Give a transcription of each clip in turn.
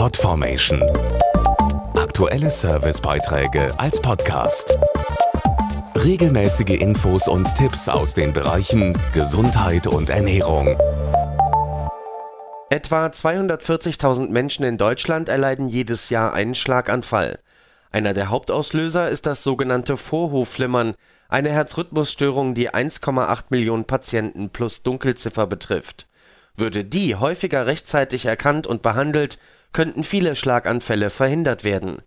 Podformation. Aktuelle Servicebeiträge als Podcast. Regelmäßige Infos und Tipps aus den Bereichen Gesundheit und Ernährung. Etwa 240.000 Menschen in Deutschland erleiden jedes Jahr einen Schlaganfall. Einer der Hauptauslöser ist das sogenannte Vorhofflimmern, eine Herzrhythmusstörung, die 1,8 Millionen Patienten plus Dunkelziffer betrifft. Würde die häufiger rechtzeitig erkannt und behandelt, könnten viele Schlaganfälle verhindert werden.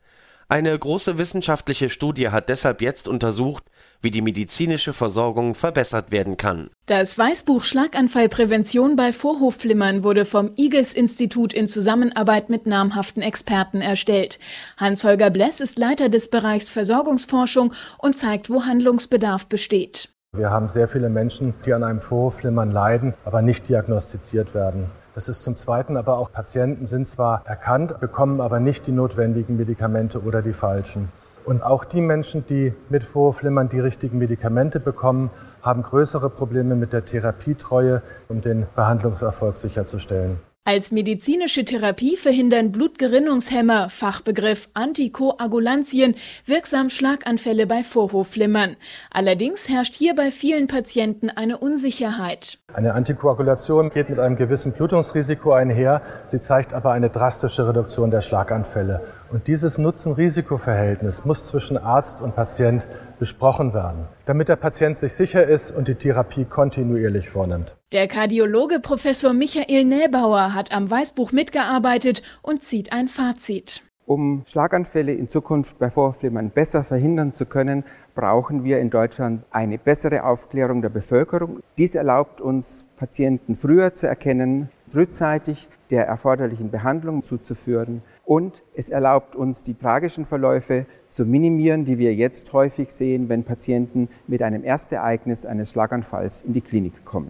Eine große wissenschaftliche Studie hat deshalb jetzt untersucht, wie die medizinische Versorgung verbessert werden kann. Das Weißbuch Schlaganfallprävention bei Vorhofflimmern wurde vom IGES-Institut in Zusammenarbeit mit namhaften Experten erstellt. Hans-Holger Bless ist Leiter des Bereichs Versorgungsforschung und zeigt, wo Handlungsbedarf besteht. Wir haben sehr viele Menschen, die an einem Vorhofflimmern leiden, aber nicht diagnostiziert werden. Das ist zum Zweiten aber auch Patienten sind zwar erkannt, bekommen aber nicht die notwendigen Medikamente oder die falschen. Und auch die Menschen, die mit Vorflimmern die richtigen Medikamente bekommen, haben größere Probleme mit der Therapietreue, um den Behandlungserfolg sicherzustellen. Als medizinische Therapie verhindern Blutgerinnungshemmer, Fachbegriff Antikoagulantien, wirksam Schlaganfälle bei Vorhofflimmern. Allerdings herrscht hier bei vielen Patienten eine Unsicherheit. Eine Antikoagulation geht mit einem gewissen Blutungsrisiko einher, sie zeigt aber eine drastische Reduktion der Schlaganfälle. Und dieses Nutzen-Risiko-Verhältnis muss zwischen Arzt und Patient besprochen werden, damit der Patient sich sicher ist und die Therapie kontinuierlich vornimmt. Der Kardiologe Professor Michael Näbauer hat am Weißbuch mitgearbeitet und zieht ein Fazit. Um Schlaganfälle in Zukunft bei Vorflimmern besser verhindern zu können, brauchen wir in Deutschland eine bessere Aufklärung der Bevölkerung. Dies erlaubt uns, Patienten früher zu erkennen, frühzeitig der erforderlichen Behandlung zuzuführen und es erlaubt uns, die tragischen Verläufe zu minimieren, die wir jetzt häufig sehen, wenn Patienten mit einem Erstereignis eines Schlaganfalls in die Klinik kommen.